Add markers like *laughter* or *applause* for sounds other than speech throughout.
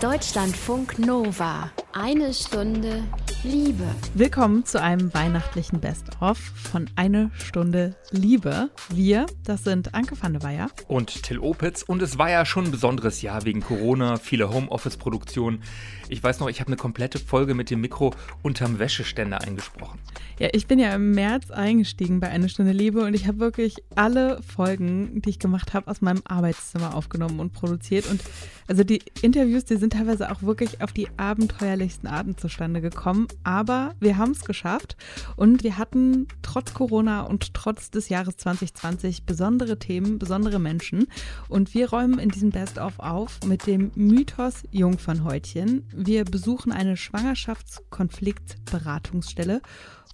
Deutschlandfunk Nova. Eine Stunde Liebe. Willkommen zu einem weihnachtlichen Best-of von Eine Stunde Liebe. Wir, das sind Anke van der Weyer und Till Opitz. Und es war ja schon ein besonderes Jahr wegen Corona, viele Homeoffice-Produktionen. Ich weiß noch, ich habe eine komplette Folge mit dem Mikro unterm Wäscheständer eingesprochen. Ja, ich bin ja im März eingestiegen bei Eine Stunde Liebe und ich habe wirklich alle Folgen, die ich gemacht habe, aus meinem Arbeitszimmer aufgenommen und produziert. Und also die Interviews, die sind teilweise auch wirklich auf die abenteuerlichsten Arten zustande gekommen aber wir haben es geschafft und wir hatten trotz Corona und trotz des Jahres 2020 besondere Themen, besondere Menschen und wir räumen in diesem Best-of auf mit dem Mythos Jungfernhäutchen. Wir besuchen eine Schwangerschaftskonfliktberatungsstelle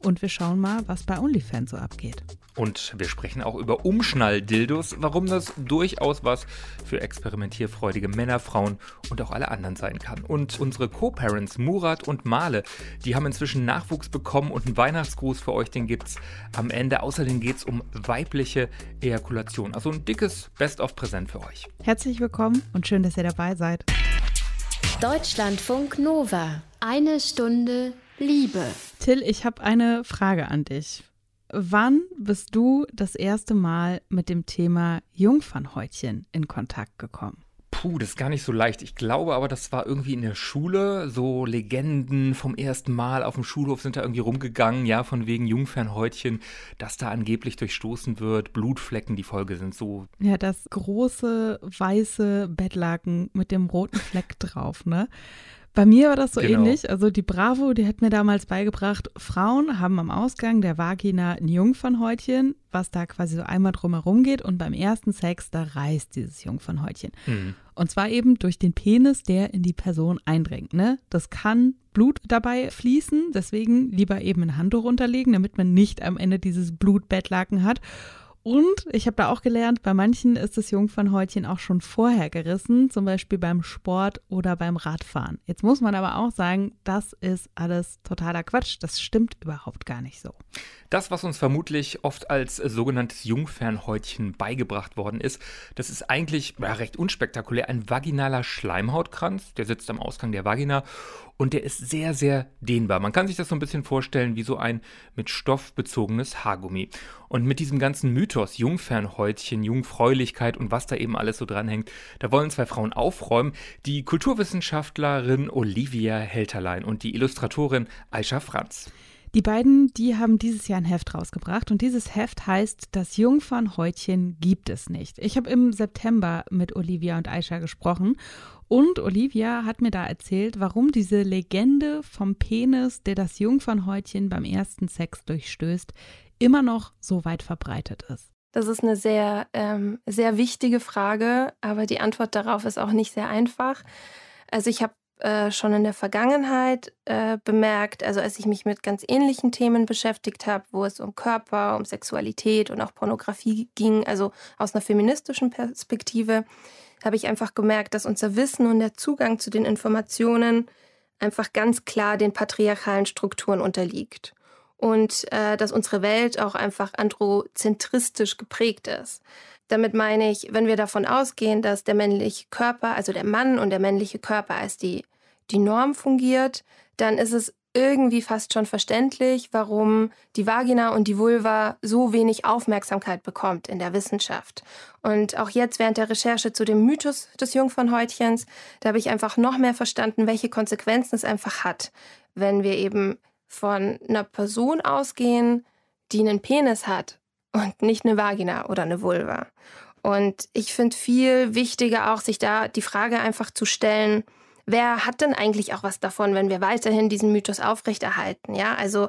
und wir schauen mal, was bei OnlyFans so abgeht. Und wir sprechen auch über Umschnalldildos, warum das durchaus was für experimentierfreudige Männer, Frauen und auch alle anderen sein kann. Und unsere Co-Parents Murat und Male, die haben inzwischen Nachwuchs bekommen und einen Weihnachtsgruß für euch, den gibt's am Ende. Außerdem geht es um weibliche Ejakulation. Also ein dickes Best-of-Präsent für euch. Herzlich willkommen und schön, dass ihr dabei seid. Deutschlandfunk Nova. Eine Stunde Liebe. Till, ich habe eine Frage an dich. Wann bist du das erste Mal mit dem Thema Jungfernhäutchen in Kontakt gekommen? Puh, das ist gar nicht so leicht. Ich glaube aber, das war irgendwie in der Schule. So Legenden vom ersten Mal auf dem Schulhof sind da irgendwie rumgegangen, ja, von wegen Jungfernhäutchen, dass da angeblich durchstoßen wird, Blutflecken, die Folge sind so. Ja, das große weiße Bettlaken mit dem roten Fleck drauf, ne? Bei mir war das so genau. ähnlich. Also die Bravo, die hat mir damals beigebracht, Frauen haben am Ausgang der Vagina ein Jungfernhäutchen, was da quasi so einmal drumherum geht und beim ersten Sex, da reißt dieses Jungfernhäutchen. Mhm. Und zwar eben durch den Penis, der in die Person eindringt. Ne? Das kann Blut dabei fließen, deswegen lieber eben ein Handtuch unterlegen, damit man nicht am Ende dieses Blutbettlaken hat. Und ich habe da auch gelernt, bei manchen ist das Jungfernhäutchen auch schon vorher gerissen, zum Beispiel beim Sport oder beim Radfahren. Jetzt muss man aber auch sagen, das ist alles totaler Quatsch. Das stimmt überhaupt gar nicht so. Das, was uns vermutlich oft als sogenanntes Jungfernhäutchen beigebracht worden ist, das ist eigentlich ja, recht unspektakulär. Ein vaginaler Schleimhautkranz, der sitzt am Ausgang der Vagina und der ist sehr, sehr dehnbar. Man kann sich das so ein bisschen vorstellen wie so ein mit Stoff bezogenes Haargummi. Und mit diesem ganzen Mythos Jungfernhäutchen, Jungfräulichkeit und was da eben alles so dranhängt, da wollen zwei Frauen aufräumen. Die Kulturwissenschaftlerin Olivia Helterlein und die Illustratorin Aisha Franz. Die beiden, die haben dieses Jahr ein Heft rausgebracht und dieses Heft heißt Das Jungfernhäutchen gibt es nicht. Ich habe im September mit Olivia und Aisha gesprochen und Olivia hat mir da erzählt, warum diese Legende vom Penis, der das Jungfernhäutchen beim ersten Sex durchstößt, immer noch so weit verbreitet ist. Das ist eine sehr, ähm, sehr wichtige Frage, aber die Antwort darauf ist auch nicht sehr einfach. Also ich habe äh, schon in der Vergangenheit äh, bemerkt, also als ich mich mit ganz ähnlichen Themen beschäftigt habe, wo es um Körper, um Sexualität und auch Pornografie ging, also aus einer feministischen Perspektive, habe ich einfach gemerkt, dass unser Wissen und der Zugang zu den Informationen einfach ganz klar den patriarchalen Strukturen unterliegt. Und äh, dass unsere Welt auch einfach androzentristisch geprägt ist. Damit meine ich, wenn wir davon ausgehen, dass der männliche Körper, also der Mann und der männliche Körper als die, die Norm fungiert, dann ist es irgendwie fast schon verständlich, warum die Vagina und die Vulva so wenig Aufmerksamkeit bekommt in der Wissenschaft. Und auch jetzt während der Recherche zu dem Mythos des Jungfernhäutchens, da habe ich einfach noch mehr verstanden, welche Konsequenzen es einfach hat, wenn wir eben von einer Person ausgehen, die einen Penis hat und nicht eine Vagina oder eine Vulva. Und ich finde viel wichtiger auch, sich da die Frage einfach zu stellen, wer hat denn eigentlich auch was davon, wenn wir weiterhin diesen Mythos aufrechterhalten? Ja, also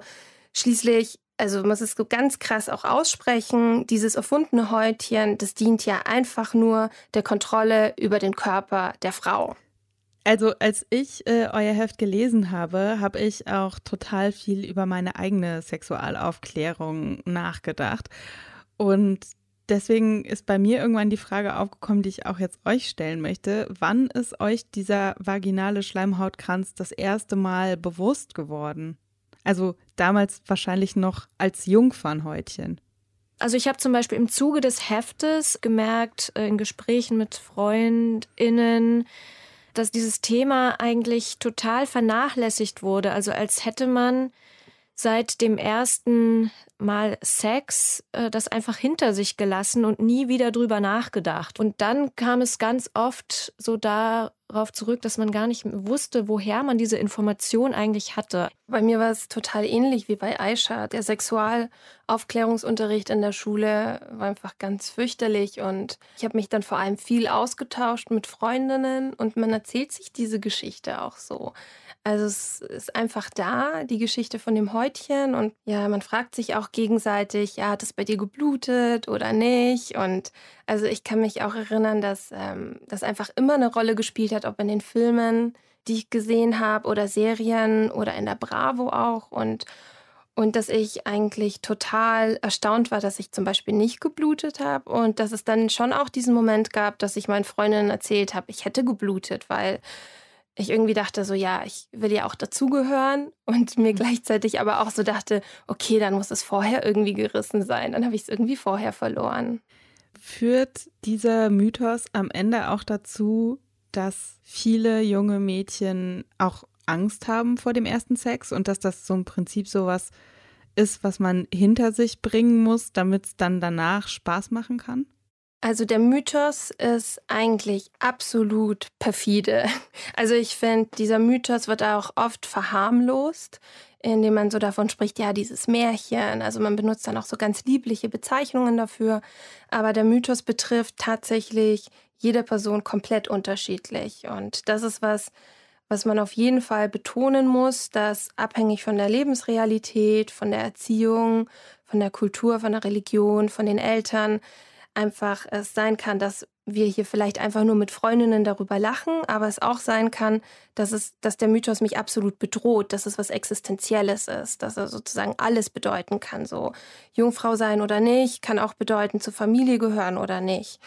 schließlich, also man muss es ganz krass auch aussprechen, dieses erfundene Häutchen, das dient ja einfach nur der Kontrolle über den Körper der Frau. Also als ich äh, euer Heft gelesen habe, habe ich auch total viel über meine eigene Sexualaufklärung nachgedacht. Und deswegen ist bei mir irgendwann die Frage aufgekommen, die ich auch jetzt euch stellen möchte. Wann ist euch dieser vaginale Schleimhautkranz das erste Mal bewusst geworden? Also damals wahrscheinlich noch als Jungfernhäutchen. Also ich habe zum Beispiel im Zuge des Heftes gemerkt, äh, in Gesprächen mit Freundinnen, dass dieses Thema eigentlich total vernachlässigt wurde. Also als hätte man seit dem ersten Mal Sex äh, das einfach hinter sich gelassen und nie wieder drüber nachgedacht. Und dann kam es ganz oft so darauf zurück, dass man gar nicht wusste, woher man diese Information eigentlich hatte. Bei mir war es total ähnlich wie bei Aisha. Der Sexualaufklärungsunterricht in der Schule war einfach ganz fürchterlich und ich habe mich dann vor allem viel ausgetauscht mit Freundinnen und man erzählt sich diese Geschichte auch so. Also es ist einfach da, die Geschichte von dem Häutchen. Und ja, man fragt sich auch gegenseitig, ja, hat es bei dir geblutet oder nicht? Und also ich kann mich auch erinnern, dass ähm, das einfach immer eine Rolle gespielt hat, ob in den Filmen, die ich gesehen habe, oder Serien oder in der Bravo auch. Und und dass ich eigentlich total erstaunt war, dass ich zum Beispiel nicht geblutet habe und dass es dann schon auch diesen Moment gab, dass ich meinen Freundinnen erzählt habe, ich hätte geblutet, weil ich irgendwie dachte so, ja, ich will ja auch dazugehören und mir gleichzeitig aber auch so dachte, okay, dann muss es vorher irgendwie gerissen sein. Dann habe ich es irgendwie vorher verloren. Führt dieser Mythos am Ende auch dazu, dass viele junge Mädchen auch Angst haben vor dem ersten Sex und dass das so im Prinzip sowas ist, was man hinter sich bringen muss, damit es dann danach Spaß machen kann? Also der Mythos ist eigentlich absolut perfide. *laughs* Also ich finde, dieser Mythos wird auch oft verharmlost, indem man so davon spricht, ja, dieses Märchen. Also man benutzt dann auch so ganz liebliche Bezeichnungen dafür. Aber der Mythos betrifft tatsächlich jede Person komplett unterschiedlich. Und das ist was, was man auf jeden Fall betonen muss, dass abhängig von der Lebensrealität, von der Erziehung, von der Kultur, von der Religion, von den Eltern, einfach es sein kann, dass wir hier vielleicht einfach nur mit Freundinnen darüber lachen, aber es auch sein kann, dass es, dass der Mythos mich absolut bedroht, dass es was Existenzielles ist, dass er sozusagen alles bedeuten kann. So Jungfrau sein oder nicht, kann auch bedeuten, zur Familie gehören oder nicht.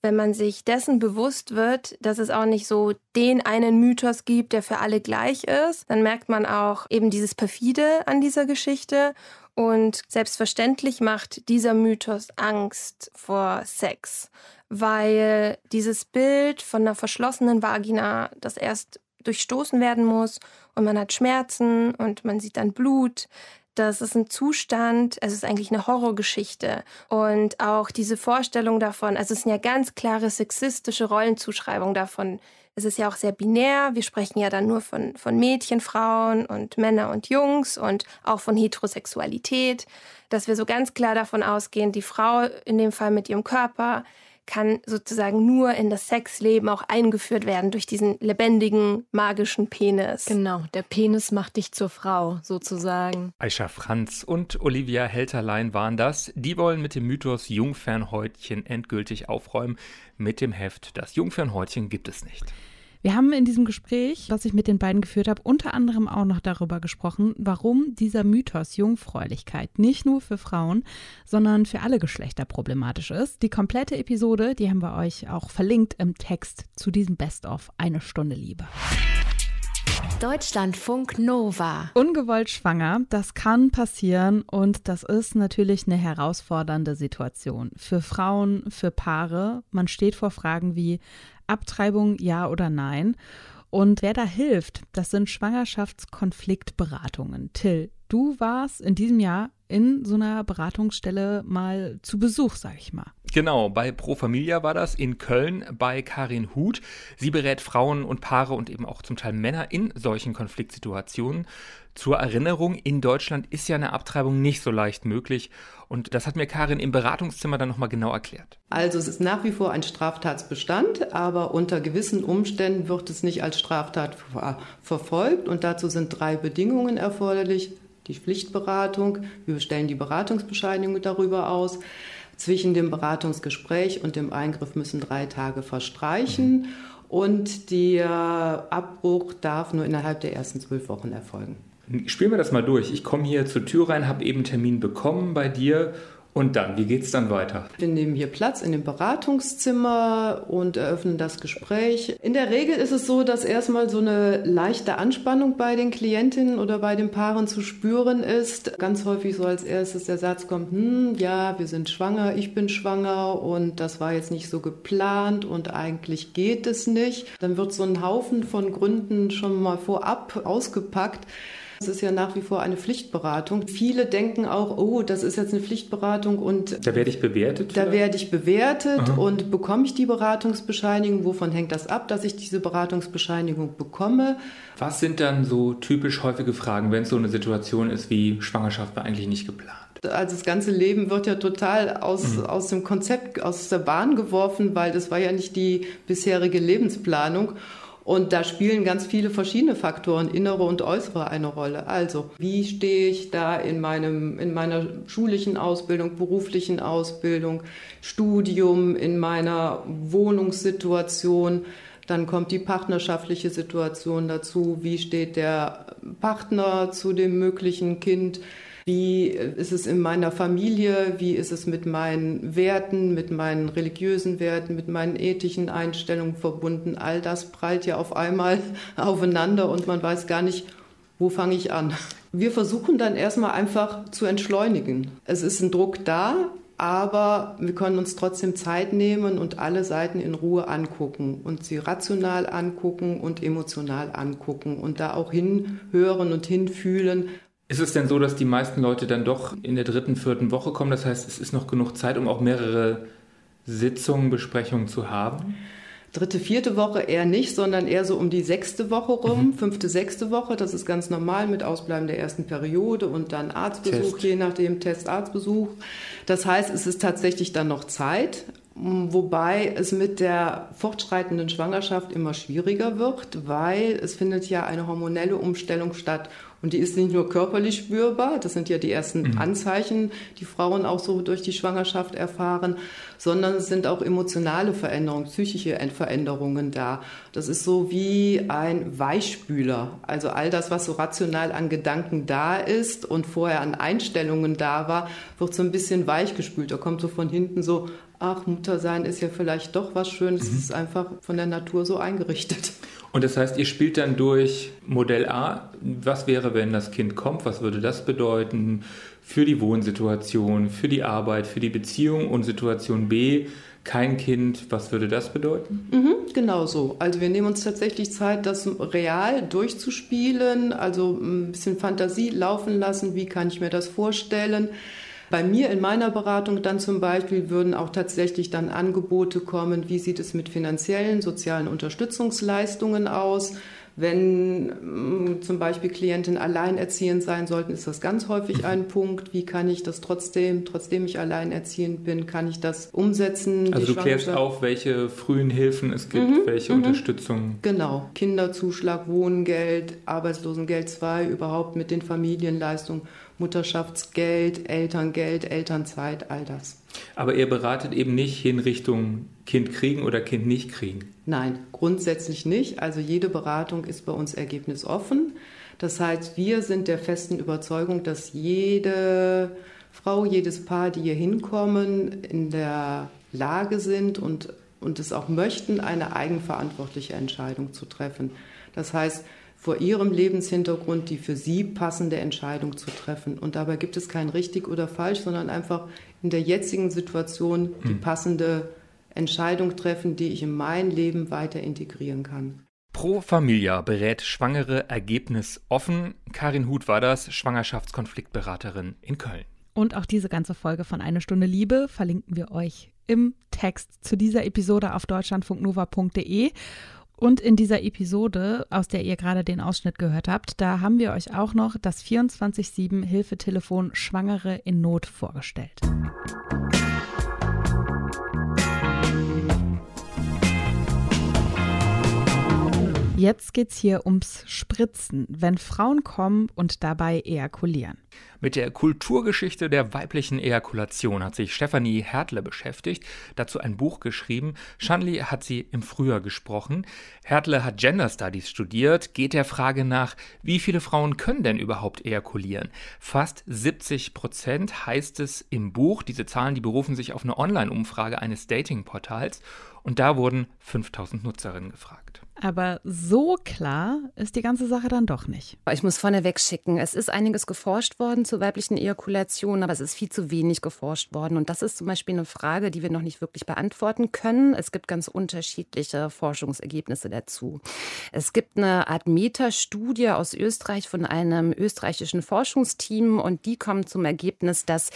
Wenn man sich dessen bewusst wird, dass es auch nicht so den einen Mythos gibt, der für alle gleich ist, dann merkt man auch eben dieses perfide an dieser Geschichte und selbstverständlich macht dieser Mythos Angst vor Sex, weil dieses Bild von einer verschlossenen Vagina, das erst durchstoßen werden muss und man hat Schmerzen und man sieht dann Blut, das ist ein Zustand, es ist eigentlich eine Horrorgeschichte. Und auch diese Vorstellung davon, also es sind ja ganz klare sexistische Rollenzuschreibungen davon, es ist ja auch sehr binär. Wir sprechen ja dann nur von, von Mädchen, Frauen und Männer und Jungs und auch von Heterosexualität, dass wir so ganz klar davon ausgehen, die Frau in dem Fall mit ihrem Körper kann sozusagen nur in das Sexleben auch eingeführt werden durch diesen lebendigen, magischen Penis. Genau, der Penis macht dich zur Frau sozusagen. Aisha Franz und Olivia Helterlein waren das. Die wollen mit dem Mythos Jungfernhäutchen endgültig aufräumen. Mit dem Heft Das Jungfernhäutchen gibt es nicht. Wir haben in diesem Gespräch, was ich mit den beiden geführt habe, unter anderem auch noch darüber gesprochen, warum dieser Mythos Jungfräulichkeit nicht nur für Frauen, sondern für alle Geschlechter problematisch ist. Die komplette Episode, die haben wir euch auch verlinkt im Text zu diesem Best-of Eine Stunde Liebe. Deutschlandfunk Nova. Ungewollt schwanger, das kann passieren und das ist natürlich eine herausfordernde Situation. Für Frauen, für Paare. Man steht vor Fragen wie, Abtreibung ja oder nein. Und wer da hilft, das sind Schwangerschaftskonfliktberatungen. Till, du warst in diesem Jahr in so einer Beratungsstelle mal zu Besuch, sag ich mal. Genau, bei Pro Familia war das in Köln bei Karin Huth. Sie berät Frauen und Paare und eben auch zum Teil Männer in solchen Konfliktsituationen. Zur Erinnerung, in Deutschland ist ja eine Abtreibung nicht so leicht möglich. Und das hat mir Karin im Beratungszimmer dann nochmal genau erklärt. Also es ist nach wie vor ein Straftatsbestand, aber unter gewissen Umständen wird es nicht als Straftat verfolgt. Und dazu sind drei Bedingungen erforderlich. Die Pflichtberatung, wir stellen die Beratungsbescheinigung darüber aus. Zwischen dem Beratungsgespräch und dem Eingriff müssen drei Tage verstreichen. Mhm. Und der Abbruch darf nur innerhalb der ersten zwölf Wochen erfolgen. Spielen wir das mal durch. Ich komme hier zur Tür rein, habe eben einen Termin bekommen bei dir Und dann, wie geht es dann weiter? Wir nehmen hier Platz in dem Beratungszimmer und eröffnen das Gespräch. In der Regel ist es so, dass erstmal so eine leichte Anspannung bei den Klientinnen oder bei den Paaren zu spüren ist. Ganz häufig so als erstes der Satz kommt, hm, ja, wir sind schwanger, ich bin schwanger und das war jetzt nicht so geplant und eigentlich geht es nicht. Dann wird so ein Haufen von Gründen schon mal vorab ausgepackt. Es ist ja nach wie vor eine Pflichtberatung. Viele denken auch, oh, das ist jetzt eine Pflichtberatung und da werde ich bewertet. Da werde ich bewertet Aha. und bekomme ich die Beratungsbescheinigung? Wovon hängt das ab, dass ich diese Beratungsbescheinigung bekomme? Was sind dann so typisch häufige Fragen, wenn es so eine Situation ist wie Schwangerschaft war eigentlich nicht geplant? Also das ganze Leben wird ja total aus, mhm. aus dem Konzept, aus der Bahn geworfen, weil das war ja nicht die bisherige Lebensplanung. Und da spielen ganz viele verschiedene Faktoren, innere und äußere, eine Rolle. Also, wie stehe ich da in, meinem, in meiner schulischen Ausbildung, beruflichen Ausbildung, Studium, in meiner Wohnungssituation? Dann kommt die partnerschaftliche Situation dazu. Wie steht der Partner zu dem möglichen Kind? Wie ist es in meiner Familie? Wie ist es mit meinen Werten, mit meinen religiösen Werten, mit meinen ethischen Einstellungen verbunden? All das prallt ja auf einmal *laughs* aufeinander und man weiß gar nicht, wo fange ich an. Wir versuchen dann erstmal einfach zu entschleunigen. Es ist ein Druck da, aber wir können uns trotzdem Zeit nehmen und alle Seiten in Ruhe angucken und sie rational angucken und emotional angucken und da auch hinhören und hinfühlen, ist es denn so, dass die meisten Leute dann doch in der dritten, vierten Woche kommen? Das heißt, es ist noch genug Zeit, um auch mehrere Sitzungen, Besprechungen zu haben? Dritte, vierte Woche eher nicht, sondern eher so um die sechste Woche rum, mhm. fünfte, sechste Woche. Das ist ganz normal mit Ausbleiben der ersten Periode und dann Arztbesuch, Test. je nachdem Testarztbesuch. Das heißt, es ist tatsächlich dann noch Zeit, wobei es mit der fortschreitenden Schwangerschaft immer schwieriger wird, weil es findet ja eine hormonelle Umstellung statt und die ist nicht nur körperlich spürbar, das sind ja die ersten mhm. Anzeichen, die Frauen auch so durch die Schwangerschaft erfahren, sondern es sind auch emotionale Veränderungen, psychische Veränderungen da. Das ist so wie ein Weichspüler. Also all das, was so rational an Gedanken da ist und vorher an Einstellungen da war, wird so ein bisschen weichgespült. Da kommt so von hinten so, ach, Muttersein ist ja vielleicht doch was Schönes. Es mhm. ist einfach von der Natur so eingerichtet. Und das heißt, ihr spielt dann durch Modell A, was wäre, wenn das Kind kommt, was würde das bedeuten für die Wohnsituation, für die Arbeit, für die Beziehung und Situation B, kein Kind, was würde das bedeuten? Mhm, genau so. Also wir nehmen uns tatsächlich Zeit, das real durchzuspielen, also ein bisschen Fantasie laufen lassen, wie kann ich mir das vorstellen. Bei mir in meiner Beratung dann zum Beispiel würden auch tatsächlich dann Angebote kommen, wie sieht es mit finanziellen, sozialen Unterstützungsleistungen aus. Wenn mm, zum Beispiel Klientinnen alleinerziehend sein sollten, ist das ganz häufig ein Punkt. Wie kann ich das trotzdem, trotzdem ich alleinerziehend bin, kann ich das umsetzen? Also du klärst auf, welche frühen Hilfen es gibt, mhm, welche mhm. Unterstützung. Genau, Kinderzuschlag, Wohngeld, Arbeitslosengeld 2, überhaupt mit den Familienleistungen Mutterschaftsgeld, Elterngeld, Elternzeit, all das. Aber ihr beratet eben nicht in Richtung Kind kriegen oder Kind nicht kriegen? Nein, grundsätzlich nicht. Also jede Beratung ist bei uns ergebnisoffen. Das heißt, wir sind der festen Überzeugung, dass jede Frau, jedes Paar, die hier hinkommen, in der Lage sind und, und es auch möchten, eine eigenverantwortliche Entscheidung zu treffen. Das heißt, vor ihrem Lebenshintergrund die für sie passende Entscheidung zu treffen. Und dabei gibt es kein richtig oder falsch, sondern einfach in der jetzigen Situation die hm. passende Entscheidung treffen, die ich in mein Leben weiter integrieren kann. Pro Familia berät Schwangere Ergebnis offen. Karin Huth war das, Schwangerschaftskonfliktberaterin in Köln. Und auch diese ganze Folge von Eine Stunde Liebe verlinken wir euch im Text zu dieser Episode auf deutschlandfunknova.de. Und in dieser Episode, aus der ihr gerade den Ausschnitt gehört habt, da haben wir euch auch noch das 24-7 Hilfetelefon Schwangere in Not vorgestellt. Jetzt geht's hier ums Spritzen, wenn Frauen kommen und dabei ejakulieren. Mit der Kulturgeschichte der weiblichen Ejakulation hat sich Stefanie Hertle beschäftigt, dazu ein Buch geschrieben. Shanley hat sie im Frühjahr gesprochen. Hertle hat Gender Studies studiert, geht der Frage nach, wie viele Frauen können denn überhaupt ejakulieren? Fast 70 Prozent heißt es im Buch. Diese Zahlen, die berufen sich auf eine Online-Umfrage eines Dating-Portals und da wurden 5000 Nutzerinnen gefragt. Aber so klar ist die ganze Sache dann doch nicht. Ich muss vorneweg schicken, es ist einiges geforscht worden zur weiblichen Ejakulation, aber es ist viel zu wenig geforscht worden. Und das ist zum Beispiel eine Frage, die wir noch nicht wirklich beantworten können. Es gibt ganz unterschiedliche Forschungsergebnisse dazu. Es gibt eine Art Metastudie aus Österreich von einem österreichischen Forschungsteam und die kommen zum Ergebnis, dass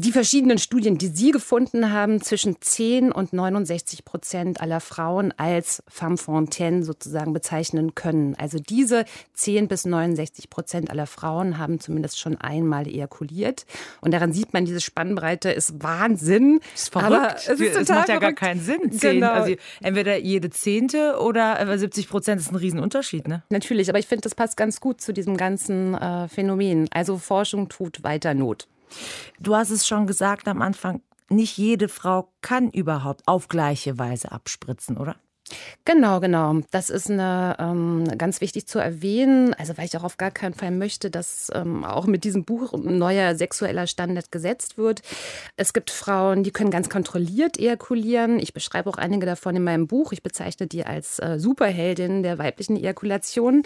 die verschiedenen Studien, die Sie gefunden haben, zwischen 10 und 69 Prozent aller Frauen als femme fontaine sozusagen bezeichnen können. Also diese 10 bis 69 Prozent aller Frauen haben zumindest schon einmal ejakuliert. Und daran sieht man, diese Spannbreite ist Wahnsinn. Das ist verrückt. Aber es, ist es macht ja gar keinen Sinn. Zehn, genau. Also entweder jede Zehnte oder 70 Prozent ist ein Riesenunterschied. Ne? Natürlich, aber ich finde, das passt ganz gut zu diesem ganzen äh, Phänomen. Also Forschung tut weiter Not. Du hast es schon gesagt am Anfang, nicht jede Frau kann überhaupt auf gleiche Weise abspritzen, oder? Genau, genau. Das ist eine, ähm, ganz wichtig zu erwähnen. Also, weil ich auch auf gar keinen Fall möchte, dass ähm, auch mit diesem Buch ein neuer sexueller Standard gesetzt wird. Es gibt Frauen, die können ganz kontrolliert ejakulieren. Ich beschreibe auch einige davon in meinem Buch. Ich bezeichne die als äh, Superheldin der weiblichen Ejakulation.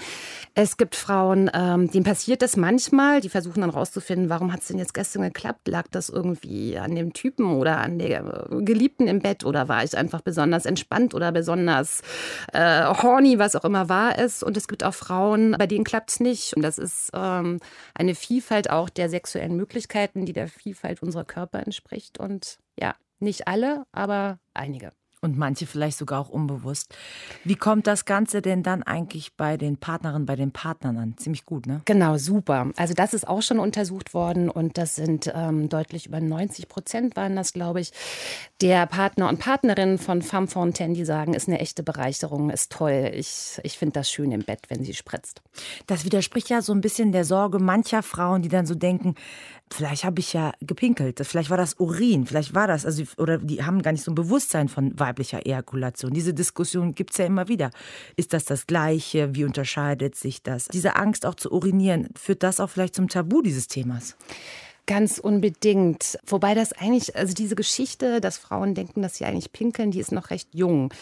Es gibt Frauen, ähm, denen passiert das manchmal. Die versuchen dann rauszufinden, warum hat es denn jetzt gestern geklappt? Lag das irgendwie an dem Typen oder an der äh, Geliebten im Bett oder war ich einfach besonders entspannt oder besonders besonders äh, horny, was auch immer war es. Und es gibt auch Frauen, bei denen klappt es nicht. Und das ist ähm, eine Vielfalt auch der sexuellen Möglichkeiten, die der Vielfalt unserer Körper entspricht. Und ja, nicht alle, aber einige und manche vielleicht sogar auch unbewusst. Wie kommt das Ganze denn dann eigentlich bei den Partnerinnen, bei den Partnern an? Ziemlich gut, ne? Genau, super. Also das ist auch schon untersucht worden und das sind ähm, deutlich über 90 Prozent waren das, glaube ich, der Partner und Partnerinnen von Femme Fontaine, die sagen, ist eine echte Bereicherung, ist toll. Ich, ich finde das schön im Bett, wenn sie spritzt. Das widerspricht ja so ein bisschen der Sorge mancher Frauen, die dann so denken, vielleicht habe ich ja gepinkelt, vielleicht war das Urin, vielleicht war das, also, oder die haben gar nicht so ein Bewusstsein von weiblicher Ejakulation. Diese Diskussion gibt es ja immer wieder. Ist das das Gleiche? Wie unterscheidet sich das? Diese Angst auch zu urinieren, führt das auch vielleicht zum Tabu dieses Themas? Ganz unbedingt. Wobei das eigentlich, also diese Geschichte, dass Frauen denken, dass sie eigentlich pinkeln, die ist noch recht jung.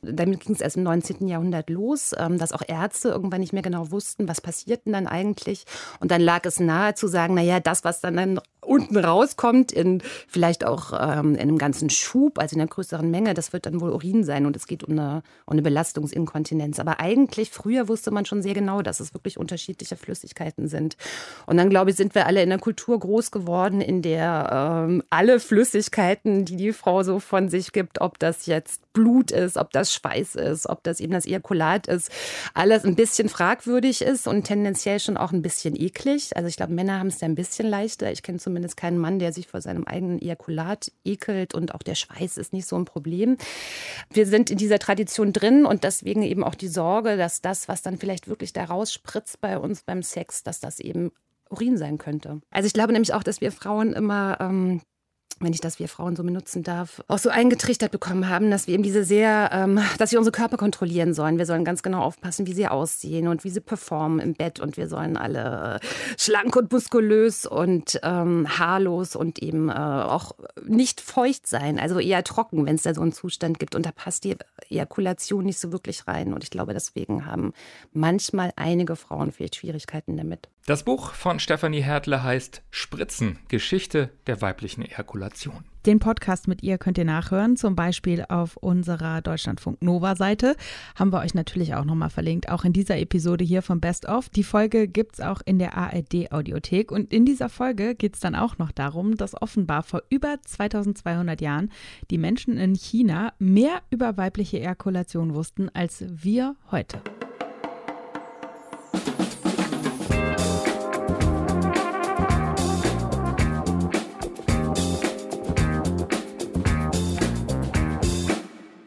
Damit ging es erst im 19. Jahrhundert los, ähm, dass auch Ärzte irgendwann nicht mehr genau wussten, was passiert denn dann eigentlich. Und dann lag es nahe zu sagen, naja, das, was dann, dann unten rauskommt, in vielleicht auch ähm, in einem ganzen Schub, also in einer größeren Menge, das wird dann wohl Urin sein und es geht um eine, um eine Belastungsinkontinenz. Aber eigentlich, früher wusste man schon sehr genau, dass es wirklich unterschiedliche Flüssigkeiten sind. Und dann, glaube ich, sind wir alle in einer Kultur groß geworden, in der ähm, alle Flüssigkeiten, die die Frau so von sich gibt, ob das jetzt Blut ist, ob das Schweiß ist, ob das eben das Ejakulat ist, alles ein bisschen fragwürdig ist und tendenziell schon auch ein bisschen eklig. Also ich glaube, Männer haben es ja ein bisschen leichter. Ich kenne zumindest keinen Mann, der sich vor seinem eigenen Ejakulat ekelt und auch der Schweiß ist nicht so ein Problem. Wir sind in dieser Tradition drin und deswegen eben auch die Sorge, dass das, was dann vielleicht wirklich da rausspritzt bei uns beim Sex, dass das eben Urin sein könnte. Also ich glaube nämlich auch, dass wir Frauen immer ähm, wenn ich das wir Frauen so benutzen darf, auch so eingetrichtert bekommen haben, dass wir eben diese sehr, ähm, dass wir unsere Körper kontrollieren sollen. Wir sollen ganz genau aufpassen, wie sie aussehen und wie sie performen im Bett und wir sollen alle äh, schlank und muskulös und ähm, haarlos und eben äh, auch nicht feucht sein, also eher trocken, wenn es da so einen Zustand gibt. Und da passt die Ejakulation nicht so wirklich rein. Und ich glaube, deswegen haben manchmal einige Frauen vielleicht Schwierigkeiten damit. Das Buch von Stefanie Hertle heißt Spritzen, Geschichte der weiblichen Ejakulation. Den Podcast mit ihr könnt ihr nachhören, zum Beispiel auf unserer Deutschlandfunk Nova Seite. Haben wir euch natürlich auch nochmal verlinkt, auch in dieser Episode hier von Best of. Die Folge gibt es auch in der ARD Audiothek. Und in dieser Folge geht es dann auch noch darum, dass offenbar vor über 2200 Jahren die Menschen in China mehr über weibliche Ejakulation wussten als wir heute.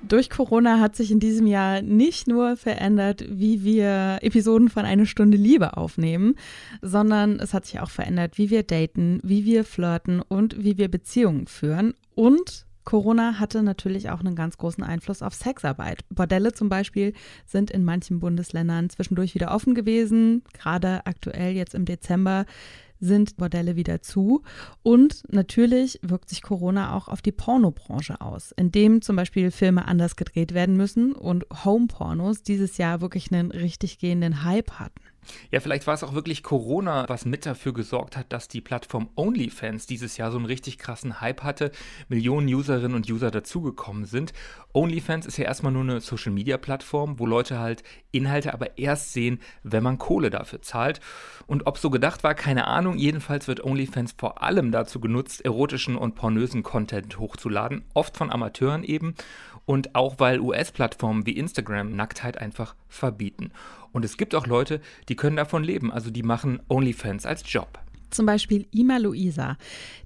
Durch Corona hat sich in diesem Jahr nicht nur verändert, wie wir Episoden von Eine Stunde Liebe aufnehmen, sondern es hat sich auch verändert, wie wir daten, wie wir flirten und wie wir Beziehungen führen. Und Corona hatte natürlich auch einen ganz großen Einfluss auf Sexarbeit. Bordelle zum Beispiel sind in manchen Bundesländern zwischendurch wieder offen gewesen. Gerade aktuell jetzt im Dezember sind Bordelle wieder zu. Und natürlich wirkt sich Corona auch auf die Pornobranche aus, indem zum Beispiel Filme anders gedreht werden müssen und Home-Pornos dieses Jahr wirklich einen richtig gehenden Hype hatten. Ja, vielleicht war es auch wirklich Corona, was mit dafür gesorgt hat, dass die Plattform OnlyFans dieses Jahr so einen richtig krassen Hype hatte, Millionen Userinnen und User dazugekommen sind. OnlyFans ist ja erstmal nur eine Social-Media-Plattform, wo Leute halt Inhalte aber erst sehen, wenn man Kohle dafür zahlt. Und ob so gedacht war, keine Ahnung. Jedenfalls wird OnlyFans vor allem dazu genutzt, erotischen und pornösen Content hochzuladen, oft von Amateuren eben. Und auch weil US-Plattformen wie Instagram Nacktheit einfach verbieten. Und es gibt auch Leute, die können davon leben, also die machen OnlyFans als Job. Zum Beispiel Ima Luisa.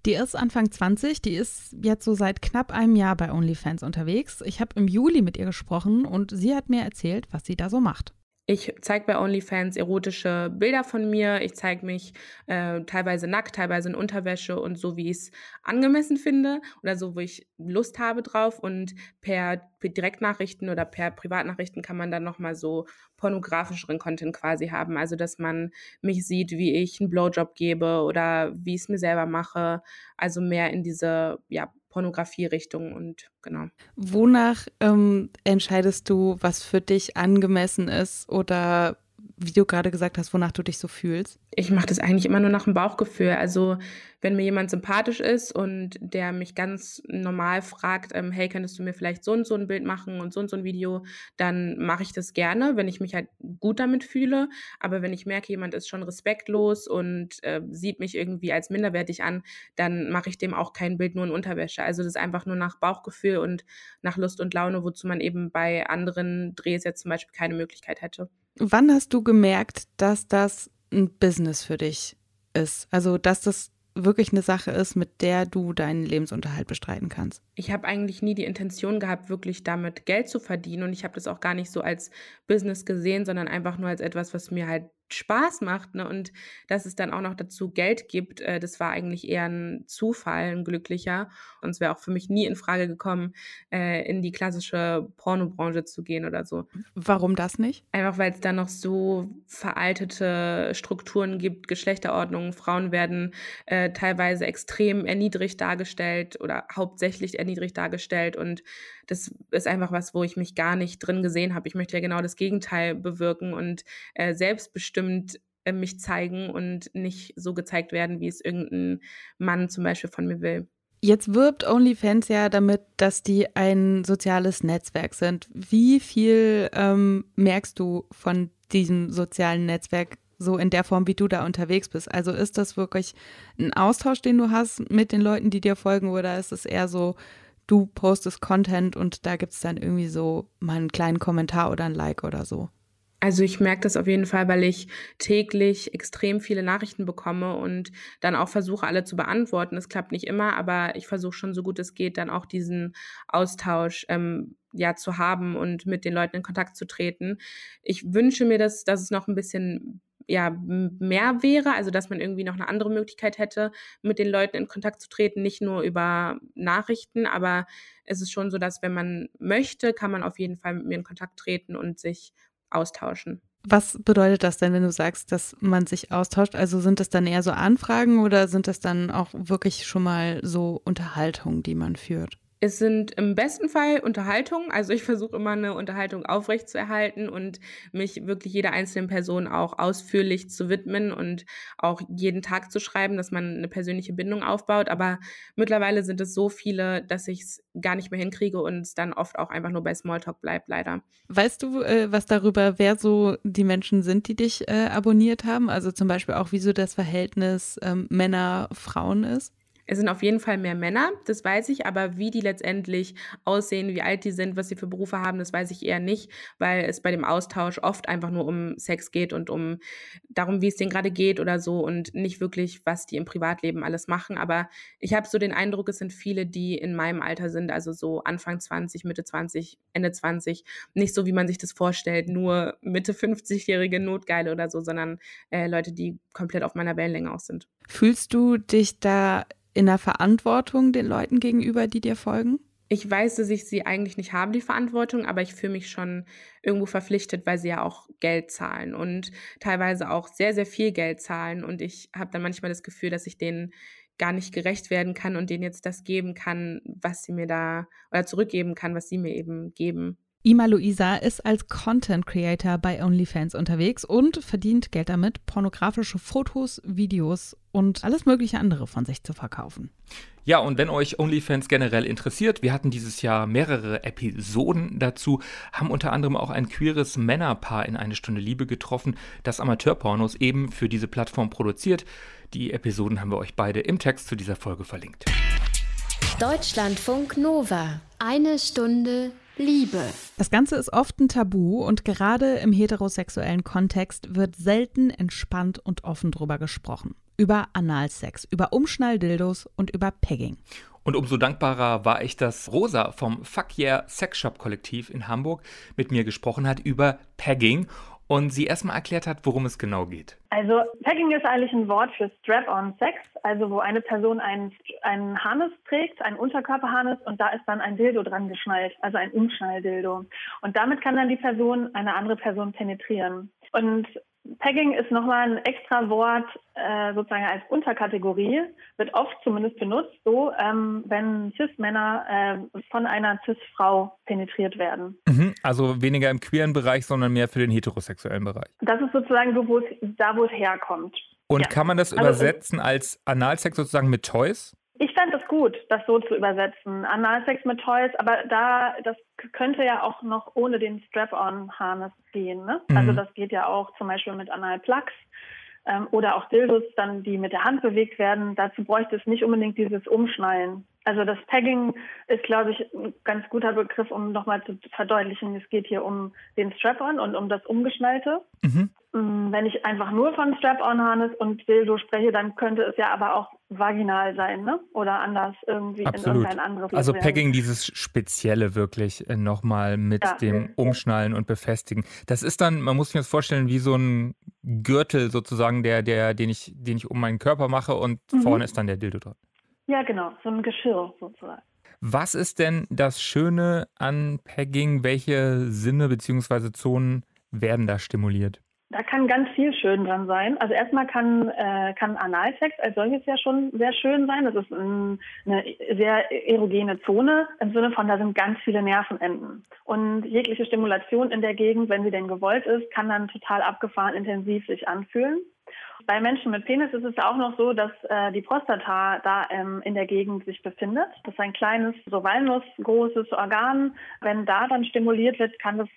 Die ist Anfang 20, die ist jetzt so seit knapp einem Jahr bei OnlyFans unterwegs. Ich habe im Juli mit ihr gesprochen und sie hat mir erzählt, was sie da so macht. Ich zeige bei OnlyFans erotische Bilder von mir. Ich zeige mich äh, teilweise nackt, teilweise in Unterwäsche und so, wie ich es angemessen finde oder so, wo ich Lust habe drauf. Und per, per Direktnachrichten oder per Privatnachrichten kann man dann nochmal so pornografischeren Content quasi haben. Also, dass man mich sieht, wie ich einen Blowjob gebe oder wie ich es mir selber mache. Also mehr in diese, ja, Pornografie-Richtung und genau. Wonach ähm, entscheidest du, was für dich angemessen ist oder wie du gerade gesagt hast, wonach du dich so fühlst? Ich mache das eigentlich immer nur nach dem Bauchgefühl. Also wenn mir jemand sympathisch ist und der mich ganz normal fragt, ähm, hey, könntest du mir vielleicht so und so ein Bild machen und so und so ein Video, dann mache ich das gerne, wenn ich mich halt gut damit fühle. Aber wenn ich merke, jemand ist schon respektlos und äh, sieht mich irgendwie als minderwertig an, dann mache ich dem auch kein Bild nur in Unterwäsche. Also das ist einfach nur nach Bauchgefühl und nach Lust und Laune, wozu man eben bei anderen Drehs jetzt zum Beispiel keine Möglichkeit hätte. Wann hast du gemerkt, dass das ein Business für dich ist? Also, dass das wirklich eine Sache ist, mit der du deinen Lebensunterhalt bestreiten kannst? Ich habe eigentlich nie die Intention gehabt, wirklich damit Geld zu verdienen und ich habe das auch gar nicht so als Business gesehen, sondern einfach nur als etwas, was mir halt Spaß macht. Ne? Und dass es dann auch noch dazu Geld gibt, äh, das war eigentlich eher ein Zufall, ein glücklicher. Und es wäre auch für mich nie in Frage gekommen, äh, in die klassische Pornobranche zu gehen oder so. Warum das nicht? Einfach weil es da noch so veraltete Strukturen gibt, Geschlechterordnungen. Frauen werden äh, teilweise extrem erniedrigt dargestellt oder hauptsächlich erniedrigt dargestellt. Und das ist einfach was, wo ich mich gar nicht drin gesehen habe. Ich möchte ja genau das Gegenteil bewirken und äh, selbstbestimmt äh, mich zeigen und nicht so gezeigt werden, wie es irgendein Mann zum Beispiel von mir will. Jetzt wirbt OnlyFans ja damit, dass die ein soziales Netzwerk sind. Wie viel ähm, merkst du von diesem sozialen Netzwerk so in der Form, wie du da unterwegs bist? Also ist das wirklich ein Austausch, den du hast mit den Leuten, die dir folgen, oder ist es eher so, du postest Content und da gibt es dann irgendwie so mal einen kleinen Kommentar oder ein Like oder so. Also ich merke das auf jeden Fall, weil ich täglich extrem viele Nachrichten bekomme und dann auch versuche, alle zu beantworten. Es klappt nicht immer, aber ich versuche schon so gut es geht, dann auch diesen Austausch ähm, ja zu haben und mit den Leuten in Kontakt zu treten. Ich wünsche mir, dass, dass es noch ein bisschen ja, mehr wäre, also dass man irgendwie noch eine andere Möglichkeit hätte, mit den Leuten in Kontakt zu treten, nicht nur über Nachrichten, aber es ist schon so, dass wenn man möchte, kann man auf jeden Fall mit mir in Kontakt treten und sich austauschen. Was bedeutet das denn, wenn du sagst, dass man sich austauscht? Also sind das dann eher so Anfragen oder sind das dann auch wirklich schon mal so Unterhaltungen, die man führt? Es sind im besten Fall Unterhaltungen. Also ich versuche immer eine Unterhaltung aufrechtzuerhalten und mich wirklich jeder einzelnen Person auch ausführlich zu widmen und auch jeden Tag zu schreiben, dass man eine persönliche Bindung aufbaut. Aber mittlerweile sind es so viele, dass ich es gar nicht mehr hinkriege und es dann oft auch einfach nur bei Smalltalk bleibt, leider. Weißt du äh, was darüber, wer so die Menschen sind, die dich äh, abonniert haben? Also zum Beispiel auch, wieso das Verhältnis ähm, Männer-Frauen ist? Es sind auf jeden Fall mehr Männer, das weiß ich, aber wie die letztendlich aussehen, wie alt die sind, was sie für Berufe haben, das weiß ich eher nicht, weil es bei dem Austausch oft einfach nur um Sex geht und um darum, wie es denen gerade geht oder so und nicht wirklich, was die im Privatleben alles machen. Aber ich habe so den Eindruck, es sind viele, die in meinem Alter sind, also so Anfang 20, Mitte 20, Ende 20, nicht so, wie man sich das vorstellt, nur Mitte 50-jährige Notgeile oder so, sondern äh, Leute, die komplett auf meiner Wellenlänge aus sind. Fühlst du dich da in der Verantwortung den Leuten gegenüber, die dir folgen? Ich weiß, dass ich sie eigentlich nicht habe, die Verantwortung, aber ich fühle mich schon irgendwo verpflichtet, weil sie ja auch Geld zahlen und teilweise auch sehr, sehr viel Geld zahlen. Und ich habe dann manchmal das Gefühl, dass ich denen gar nicht gerecht werden kann und denen jetzt das geben kann, was sie mir da oder zurückgeben kann, was sie mir eben geben. Ima Luisa ist als Content Creator bei OnlyFans unterwegs und verdient Geld damit, pornografische Fotos, Videos und alles mögliche andere von sich zu verkaufen. Ja, und wenn euch OnlyFans generell interessiert, wir hatten dieses Jahr mehrere Episoden dazu, haben unter anderem auch ein queeres Männerpaar in eine Stunde Liebe getroffen, das Amateurpornos eben für diese Plattform produziert. Die Episoden haben wir euch beide im Text zu dieser Folge verlinkt. Deutschlandfunk Nova. Eine Stunde Liebe. Das Ganze ist oft ein Tabu und gerade im heterosexuellen Kontext wird selten entspannt und offen drüber gesprochen. Über Analsex, über Umschnalldildos und über Pegging. Und umso dankbarer war ich, dass Rosa vom Fuck Yeah Sex Shop Kollektiv in Hamburg mit mir gesprochen hat über Pegging und sie erstmal erklärt hat, worum es genau geht. Also Pegging ist eigentlich ein Wort für Strap-on-Sex, also wo eine Person einen, einen Harness trägt, einen Unterkörperharness und da ist dann ein Dildo dran geschnallt, also ein Umschnalldildo. Und damit kann dann die Person eine andere Person penetrieren. Und Pegging ist nochmal ein extra Wort äh, sozusagen als Unterkategorie, wird oft zumindest benutzt, so ähm, wenn Cis-Männer äh, von einer Cis-Frau penetriert werden. Mhm, also weniger im queeren Bereich, sondern mehr für den heterosexuellen Bereich. Das ist sozusagen so, wo es, da, wo es herkommt. Und ja. kann man das also, übersetzen als Analsex sozusagen mit Toys? Ich fände es gut, das so zu übersetzen. Analsex mit Toys, aber da, das könnte ja auch noch ohne den Strap-on-Harness gehen. Ne? Mhm. Also das geht ja auch zum Beispiel mit Analplugs ähm, oder auch Dildos, dann die mit der Hand bewegt werden. Dazu bräuchte es nicht unbedingt dieses Umschnallen. Also das Tagging ist, glaube ich, ein ganz guter Begriff, um nochmal zu verdeutlichen, es geht hier um den Strap-on und um das Umgeschnallte. Mhm. Mm, wenn ich einfach nur von Strap-on-Harness und Dildo spreche, dann könnte es ja aber auch vaginal sein, ne? Oder anders irgendwie Absolut. in irgendein anderes. Also Pegging, dieses Spezielle wirklich äh, nochmal mit ja. dem Umschnallen und Befestigen. Das ist dann, man muss sich das vorstellen, wie so ein Gürtel sozusagen, der, der, den ich, den ich um meinen Körper mache und mhm. vorne ist dann der Dildo dran. Ja, genau, so ein Geschirr sozusagen. Was ist denn das Schöne an Pegging? Welche Sinne bzw. Zonen werden da stimuliert? Da kann ganz viel schön dran sein. Also erstmal kann, äh, kann Analsex als solches ja schon sehr schön sein. Das ist ein, eine sehr erogene Zone im Sinne von, da sind ganz viele Nervenenden. Und jegliche Stimulation in der Gegend, wenn sie denn gewollt ist, kann dann total abgefahren intensiv sich anfühlen. Bei Menschen mit Penis ist es auch noch so, dass äh, die Prostata da ähm, in der Gegend sich befindet. Das ist ein kleines, so walnussgroßes Organ. Wenn da dann stimuliert wird, kann das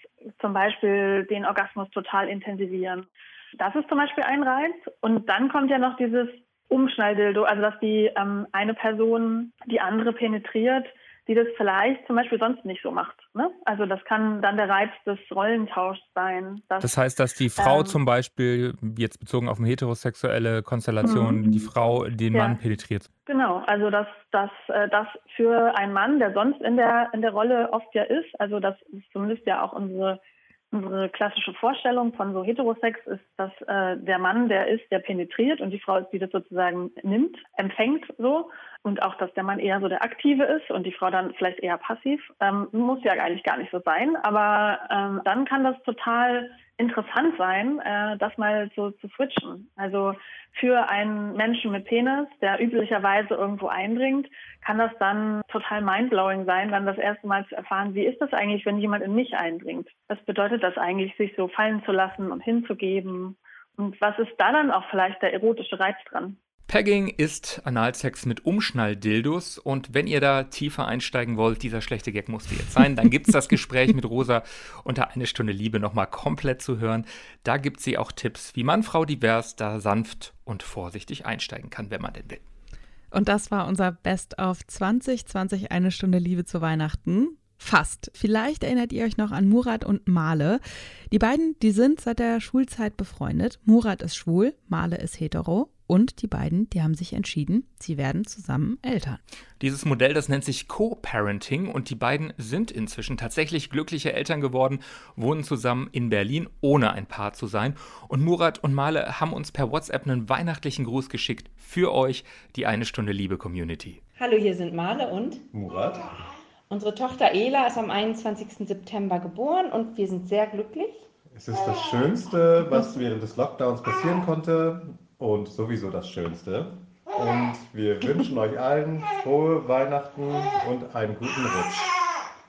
zum Beispiel den Orgasmus total intensivieren. Das ist zum Beispiel ein Reiz. Und dann kommt ja noch dieses Umschnalldildo, also dass die ähm, eine Person die andere penetriert die das vielleicht zum Beispiel sonst nicht so macht. Ne? Also das kann dann der Reiz des Rollentauschs sein. Dass, das heißt, dass die Frau ähm, zum Beispiel, jetzt bezogen auf eine heterosexuelle Konstellation, mhm. die Frau den ja. Mann penetriert. Genau, also dass, dass äh, das für einen Mann, der sonst in der, in der Rolle oft ja ist, also das ist zumindest ja auch unsere unsere klassische Vorstellung von so Heterosex ist, dass äh, der Mann der ist, der penetriert und die Frau ist, die das sozusagen nimmt, empfängt so und auch, dass der Mann eher so der Aktive ist und die Frau dann vielleicht eher passiv. Ähm, muss ja eigentlich gar nicht so sein, aber ähm, dann kann das total interessant sein, äh, das mal so zu switchen. Also für einen Menschen mit Penis, der üblicherweise irgendwo eindringt, kann das dann total mindblowing sein, dann das erste Mal zu erfahren, wie ist das eigentlich, wenn jemand in mich eindringt? Was bedeutet das eigentlich, sich so fallen zu lassen und hinzugeben? Und was ist da dann auch vielleicht der erotische Reiz dran? Pegging ist Analsex mit Umschnalldildos und wenn ihr da tiefer einsteigen wollt, dieser schlechte Gag musste jetzt sein, dann gibt es das Gespräch mit Rosa unter eine Stunde Liebe nochmal komplett zu hören. Da gibt sie auch Tipps, wie man Frau divers da sanft und vorsichtig einsteigen kann, wenn man denn will. Und das war unser Best of 2020 Eine Stunde Liebe zu Weihnachten. Fast. Vielleicht erinnert ihr euch noch an Murat und Male. Die beiden, die sind seit der Schulzeit befreundet. Murat ist schwul, Male ist hetero. Und die beiden, die haben sich entschieden, sie werden zusammen Eltern. Dieses Modell, das nennt sich Co-Parenting und die beiden sind inzwischen tatsächlich glückliche Eltern geworden, wohnen zusammen in Berlin, ohne ein Paar zu sein. Und Murat und Male haben uns per WhatsApp einen weihnachtlichen Gruß geschickt für euch, die eine Stunde Liebe Community. Hallo, hier sind Male und Murat. Unsere Tochter Ela ist am 21. September geboren und wir sind sehr glücklich. Es ist das Schönste, was während des Lockdowns passieren konnte und sowieso das Schönste. Und *laughs* wir wünschen euch allen frohe Weihnachten und einen guten Rutsch.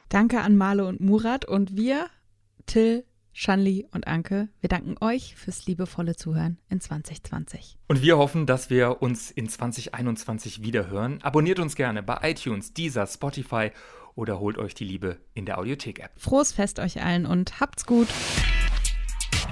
Danke an Male und Murat und wir, Till, Shanli und Anke, wir danken euch fürs liebevolle Zuhören in 2020. Und wir hoffen, dass wir uns in 2021 wiederhören. Abonniert uns gerne bei iTunes, Deezer, Spotify oder holt euch die Liebe in der Audiothek-App. Frohes Fest euch allen und habt's gut.